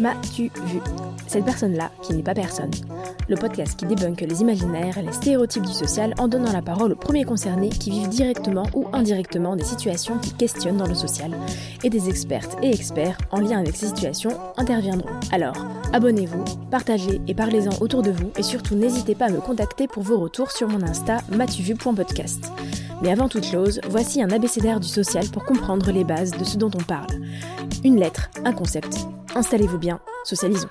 M'as-tu vu? Cette personne-là, qui n'est pas personne. Le podcast qui débunk les imaginaires et les stéréotypes du social en donnant la parole aux premiers concernés qui vivent directement ou indirectement des situations qui questionnent dans le social. Et des expertes et experts en lien avec ces situations interviendront. Alors, abonnez-vous, partagez et parlez-en autour de vous et surtout n'hésitez pas à me contacter pour vos retours sur mon Insta matuvu.podcast. Mais avant toute chose, voici un abécédaire du social pour comprendre les bases de ce dont on parle. Une lettre, un concept. Installez-vous bien, socialisons.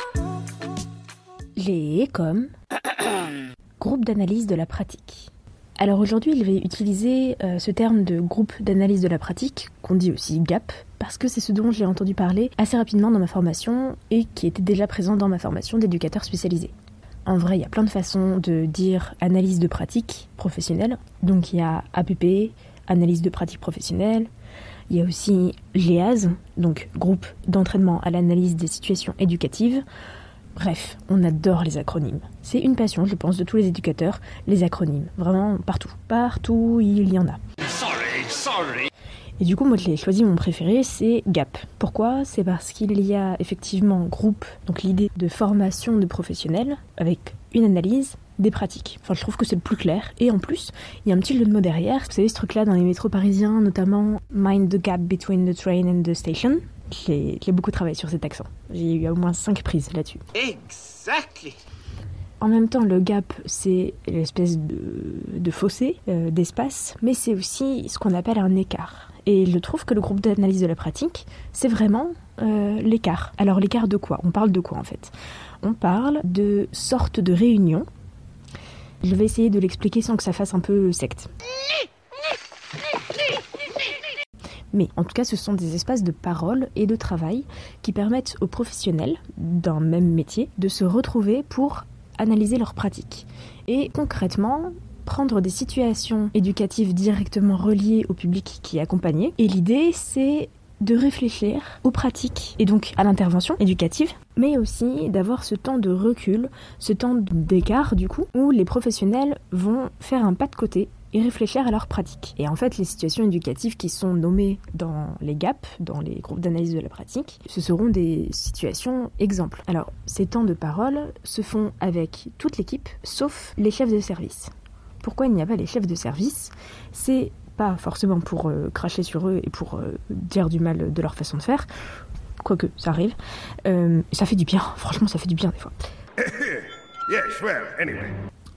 Les comme groupe d'analyse de la pratique. Alors aujourd'hui, il va utiliser euh, ce terme de groupe d'analyse de la pratique, qu'on dit aussi GAP, parce que c'est ce dont j'ai entendu parler assez rapidement dans ma formation et qui était déjà présent dans ma formation d'éducateur spécialisé. En vrai, il y a plein de façons de dire analyse de pratique professionnelle. Donc il y a APP, analyse de pratique professionnelle. Il y a aussi GEAS, donc groupe d'entraînement à l'analyse des situations éducatives. Bref, on adore les acronymes. C'est une passion, je pense, de tous les éducateurs, les acronymes. Vraiment partout. Partout, il y en a. Sorry, sorry. Et du coup, moi, je l'ai choisi, mon préféré, c'est GAP. Pourquoi? C'est parce qu'il y a effectivement groupe, donc l'idée de formation de professionnels, avec une analyse, des pratiques. Enfin, je trouve que c'est le plus clair. Et en plus, il y a un petit jeu de mots derrière. Vous savez, ce truc-là dans les métros parisiens, notamment Mind the gap between the train and the station. J'ai beaucoup travaillé sur cet accent. J'ai eu au moins 5 prises là-dessus. Exactly. En même temps, le gap, c'est l'espèce de, fossé, euh, d'espace, mais c'est aussi ce qu'on appelle un écart. Et je trouve que le groupe d'analyse de la pratique, c'est vraiment euh, l'écart. Alors l'écart de quoi? On parle de quoi en fait? On parle de sortes de réunions. Je vais essayer de l'expliquer sans que ça fasse un peu secte. Mais en tout cas, ce sont des espaces de parole et de travail qui permettent aux professionnels d'un même métier de se retrouver pour analyser leurs pratiques. Et concrètement, prendre des situations éducatives directement reliées au public qui est accompagné. Et l'idée, c'est de réfléchir aux pratiques et donc à l'intervention éducative, mais aussi d'avoir ce temps de recul, ce temps d'écart du coup, où les professionnels vont faire un pas de côté et réfléchir à leurs pratiques. Et en fait, les situations éducatives qui sont nommées dans les GAP, dans les groupes d'analyse de la pratique, ce seront des situations exemples. Alors, ces temps de parole se font avec toute l'équipe, sauf les chefs de service. Pourquoi il n'y a pas les chefs de service? C'est pas forcément pour euh, cracher sur eux et pour euh, dire du mal de leur façon de faire, quoique ça arrive. Euh, ça fait du bien, franchement, ça fait du bien des fois.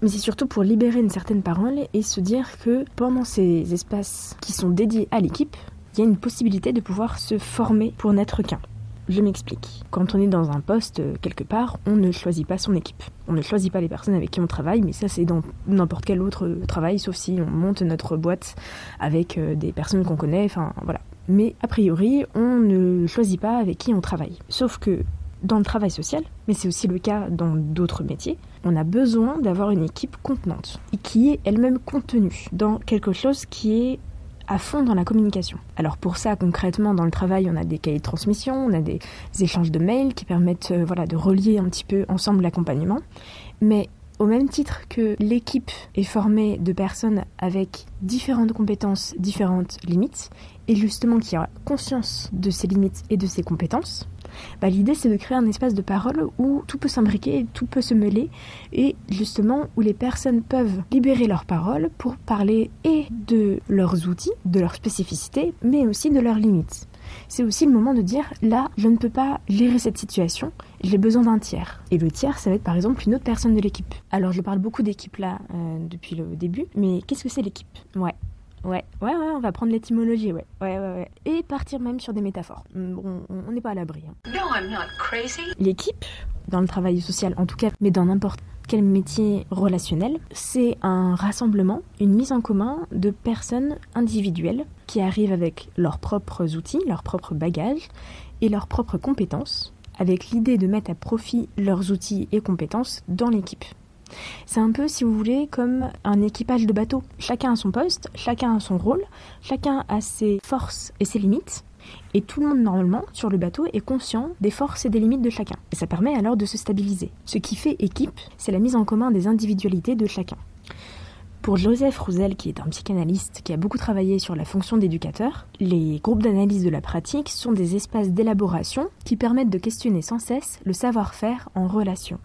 Mais c'est surtout pour libérer une certaine parole et se dire que pendant ces espaces qui sont dédiés à l'équipe, il y a une possibilité de pouvoir se former pour n'être qu'un. Je m'explique. Quand on est dans un poste euh, quelque part, on ne choisit pas son équipe. On ne choisit pas les personnes avec qui on travaille, mais ça c'est dans n'importe quel autre travail, sauf si on monte notre boîte avec euh, des personnes qu'on connaît, enfin voilà. Mais a priori, on ne choisit pas avec qui on travaille. Sauf que dans le travail social, mais c'est aussi le cas dans d'autres métiers, on a besoin d'avoir une équipe contenante et qui est elle-même contenue dans quelque chose qui est à fond dans la communication. Alors pour ça, concrètement, dans le travail, on a des cahiers de transmission, on a des échanges de mails qui permettent euh, voilà, de relier un petit peu ensemble l'accompagnement. Mais au même titre que l'équipe est formée de personnes avec différentes compétences, différentes limites, et justement qui a conscience de ses limites et de ses compétences, bah, l'idée c'est de créer un espace de parole où tout peut s'imbriquer, tout peut se mêler, et justement où les personnes peuvent libérer leur parole pour parler et de leurs outils, de leurs spécificités, mais aussi de leurs limites. C'est aussi le moment de dire là, je ne peux pas gérer cette situation, j'ai besoin d'un tiers. Et le tiers, ça va être par exemple une autre personne de l'équipe. Alors je parle beaucoup d'équipe là euh, depuis le début, mais qu'est-ce que c'est l'équipe? Ouais, Ouais, ouais, ouais, on va prendre l'étymologie, ouais. ouais, ouais, ouais. Et partir même sur des métaphores. Mm, bon, on n'est pas à l'abri. Hein. No, I'm not crazy. L'équipe, dans le travail social en tout cas, mais dans n'importe quel métier relationnel, c'est un rassemblement, une mise en commun de personnes individuelles qui arrivent avec leurs propres outils, leurs propres bagages et leurs propres compétences, avec l'idée de mettre à profit leurs outils et compétences dans l'équipe. C'est un peu, si vous voulez, comme un équipage de bateau. Chacun a son poste, chacun a son rôle, chacun a ses forces et ses limites. Et tout le monde, normalement, sur le bateau est conscient des forces et des limites de chacun. Et ça permet alors de se stabiliser. Ce qui fait équipe, c'est la mise en commun des individualités de chacun. Pour Joseph Roussel, qui est un psychanalyste qui a beaucoup travaillé sur la fonction d'éducateur, les groupes d'analyse de la pratique sont des espaces d'élaboration qui permettent de questionner sans cesse le savoir-faire en relation.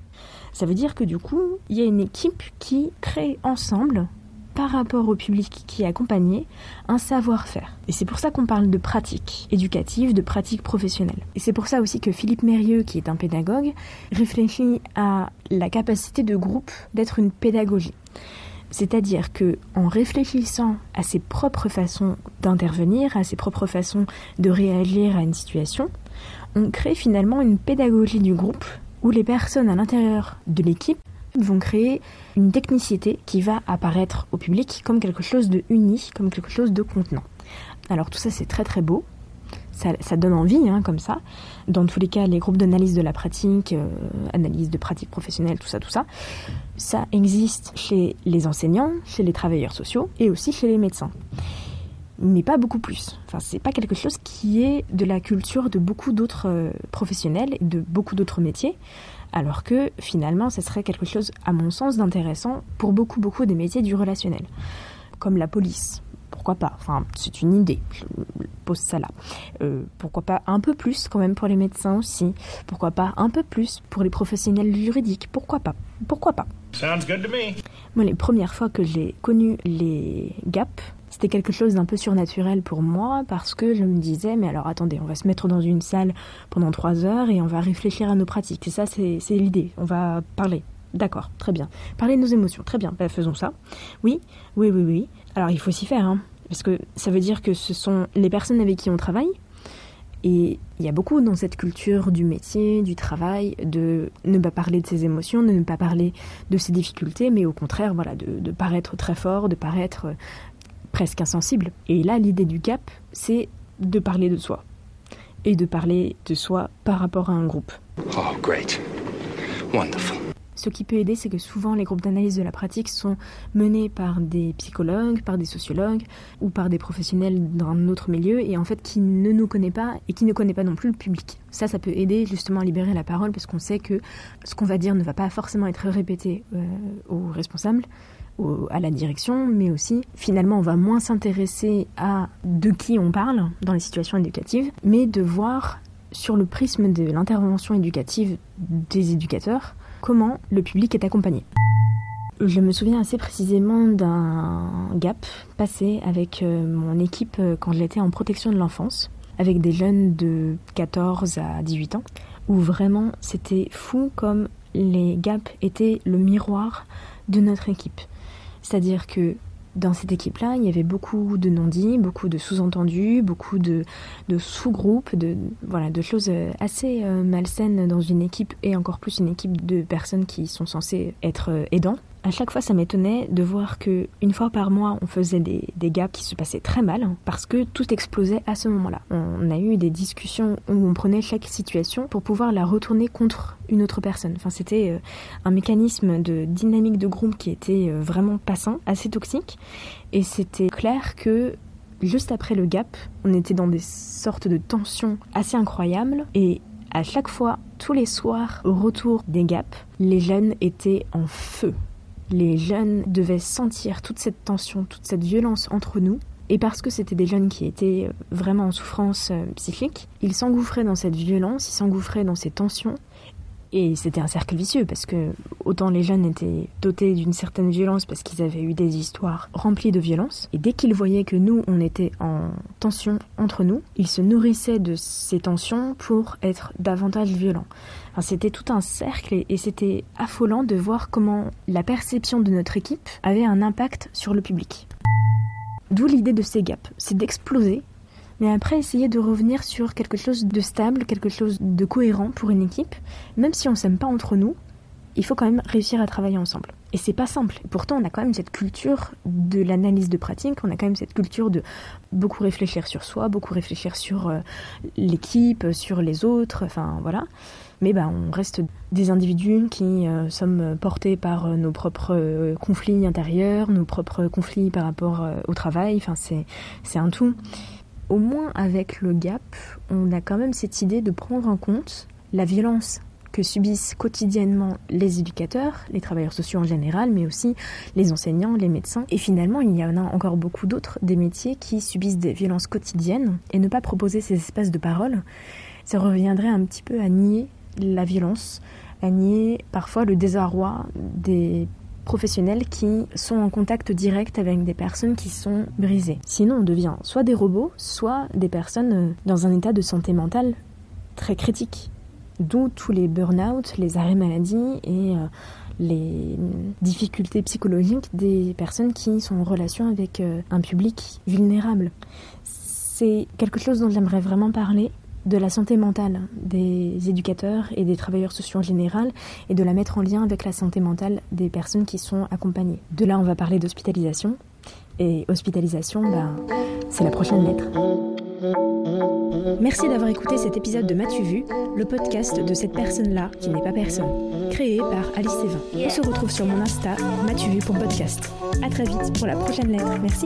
Ça veut dire que du coup, il y a une équipe qui crée ensemble par rapport au public qui est accompagné, un savoir-faire. Et c'est pour ça qu'on parle de pratique éducative, de pratique professionnelle. Et c'est pour ça aussi que Philippe Mérieux, qui est un pédagogue, réfléchit à la capacité de groupe d'être une pédagogie. C'est-à-dire que en réfléchissant à ses propres façons d'intervenir, à ses propres façons de réagir à une situation, on crée finalement une pédagogie du groupe où les personnes à l'intérieur de l'équipe vont créer une technicité qui va apparaître au public comme quelque chose de uni, comme quelque chose de contenant. Alors tout ça c'est très très beau, ça, donne envie hein, comme ça. Dans tous les cas, les groupes d'analyse de la pratique, euh, analyse de pratique professionnelle, tout ça, tout ça, ça existe chez les enseignants, chez les travailleurs sociaux et aussi chez les médecins mais pas beaucoup plus. Enfin, c'est pas quelque chose qui est de la culture de beaucoup d'autres euh, professionnels et de beaucoup d'autres métiers, alors que finalement, ce serait quelque chose, à mon sens, d'intéressant pour beaucoup, beaucoup des métiers du relationnel, comme la police. Pourquoi pas Enfin, c'est une idée. Je pose ça là. Euh, pourquoi pas un peu plus quand même pour les médecins aussi Pourquoi pas un peu plus pour les professionnels juridiques Pourquoi pas Pourquoi pas Sounds good to me. Moi, les premières fois que j'ai connu les GAP, c'était quelque chose d'un peu surnaturel pour moi parce que je me disais, mais alors attendez, on va se mettre dans une salle pendant trois heures et on va réfléchir à nos pratiques. Et ça, c'est l'idée. On va parler. D'accord, très bien. Parler de nos émotions, très bien. Ben, faisons ça. Oui, oui, oui, oui. Alors il faut s'y faire, hein, parce que ça veut dire que ce sont les personnes avec qui on travaille. Et il y a beaucoup dans cette culture du métier, du travail, de ne pas parler de ses émotions, de ne pas parler de ses difficultés, mais au contraire, voilà, de paraître très fort, de paraître presque insensible. Et là, l'idée du gap, c'est de parler de soi. Et de parler de soi par rapport à un groupe. Oh, great. Wonderful. Ce qui peut aider, c'est que souvent les groupes d'analyse de la pratique sont menés par des psychologues, par des sociologues ou par des professionnels d'un autre milieu et en fait qui ne nous connaît pas et qui ne connaît pas non plus le public. Ça, ça peut aider justement à libérer la parole parce qu'on sait que ce qu'on va dire ne va pas forcément être répété euh, aux responsables à la direction, mais aussi finalement on va moins s'intéresser à de qui on parle dans les situations éducatives, mais de voir sur le prisme de l'intervention éducative des éducateurs comment le public est accompagné. Je me souviens assez précisément d'un gap passé avec euh, mon équipe euh, quand j'étais en protection de l'enfance, avec des jeunes de 14 à 18 ans, où vraiment c'était fou comme les gaps étaient le miroir de notre équipe. C'est-à-dire que dans cette équipe-là, il y avait beaucoup de non-dits, beaucoup de sous-entendus, beaucoup de, sous-groupes, de, voilà, de choses euh, assez euh, malsaines dans une équipe et encore plus une équipe de personnes qui sont censées être euh, aidants à chaque fois, ça m'étonnait de voir que une fois par mois, on faisait des, gaps qui se passaient très mal hein, parce que tout explosait à ce moment-là. On a eu des discussions où on prenait chaque situation pour pouvoir la retourner contre une autre personne. Enfin, c'était euh, un mécanisme de dynamique de groupe qui était euh, vraiment passant, assez toxique. Et c'était clair que juste après le gap, on était dans des sortes de tensions assez incroyables et à chaque fois, tous les soirs, au retour des gaps, les jeunes étaient en feu les jeunes devaient sentir toute cette tension, toute cette violence entre nous. Et parce que c'était des jeunes qui étaient vraiment en souffrance euh, psychique, ils s'engouffraient dans cette violence, ils s'engouffraient dans ces tensions. Et c'était un cercle vicieux parce que autant les jeunes étaient dotés d'une certaine violence parce qu'ils avaient eu des histoires remplies de violence. Et dès qu'ils voyaient que nous, on était en tension entre nous, ils se nourrissaient de ces tensions pour être davantage violents c'était tout un cercle et, c'était affolant de voir comment la perception de notre équipe avait un impact sur le public. D'où l'idée de ces gaps, c'est d'exploser, mais après essayer de revenir sur quelque chose de stable, quelque chose de cohérent pour une équipe, même si on s'aime pas entre nous, il faut quand même réussir à travailler ensemble. Et c'est pas simple. Pourtant, on a quand même cette culture de l'analyse de pratique, on a quand même cette culture de beaucoup réfléchir sur soi, beaucoup réfléchir sur euh, l'équipe, sur les autres, enfin voilà. Mais bah, on reste des individus qui euh, sommes portés par euh, nos propres conflits intérieurs, nos propres conflits par rapport au travail, enfin c'est un tout. Au moins avec le GAP, on a quand même cette idée de prendre en compte la violence que subissent quotidiennement les éducateurs, les travailleurs sociaux en général, mais aussi les enseignants, les médecins. Et finalement, il y en a encore beaucoup d'autres des métiers qui subissent des violences quotidiennes et ne pas proposer ces espaces de parole, ça reviendrait un petit peu à nier la violence, à nier parfois le désarroi des professionnels qui sont en contact direct avec des personnes qui sont brisées. Sinon, on devient soit des robots, soit des personnes euh, dans un état de santé mentale très critique. D'où tous les burn-out, les arrêts maladie et euh, les difficultés psychologiques des personnes qui sont en relation avec euh, un public vulnérable. C'est quelque chose dont j'aimerais vraiment parler, de la santé mentale des éducateurs et des travailleurs sociaux en général et de la mettre en lien avec la santé mentale des personnes qui sont accompagnées. De là, on va parler d'hospitalisation. Et hospitalisation, ben, c'est la prochaine lettre. Merci d'avoir écouté cet épisode de M'as-tu vu, le podcast de cette personne-là qui n'est pas personne, créé par Alice Sévin. On se retrouve sur mon Insta, M'as-tu vu pour podcast. A très vite pour la prochaine lettre. Merci.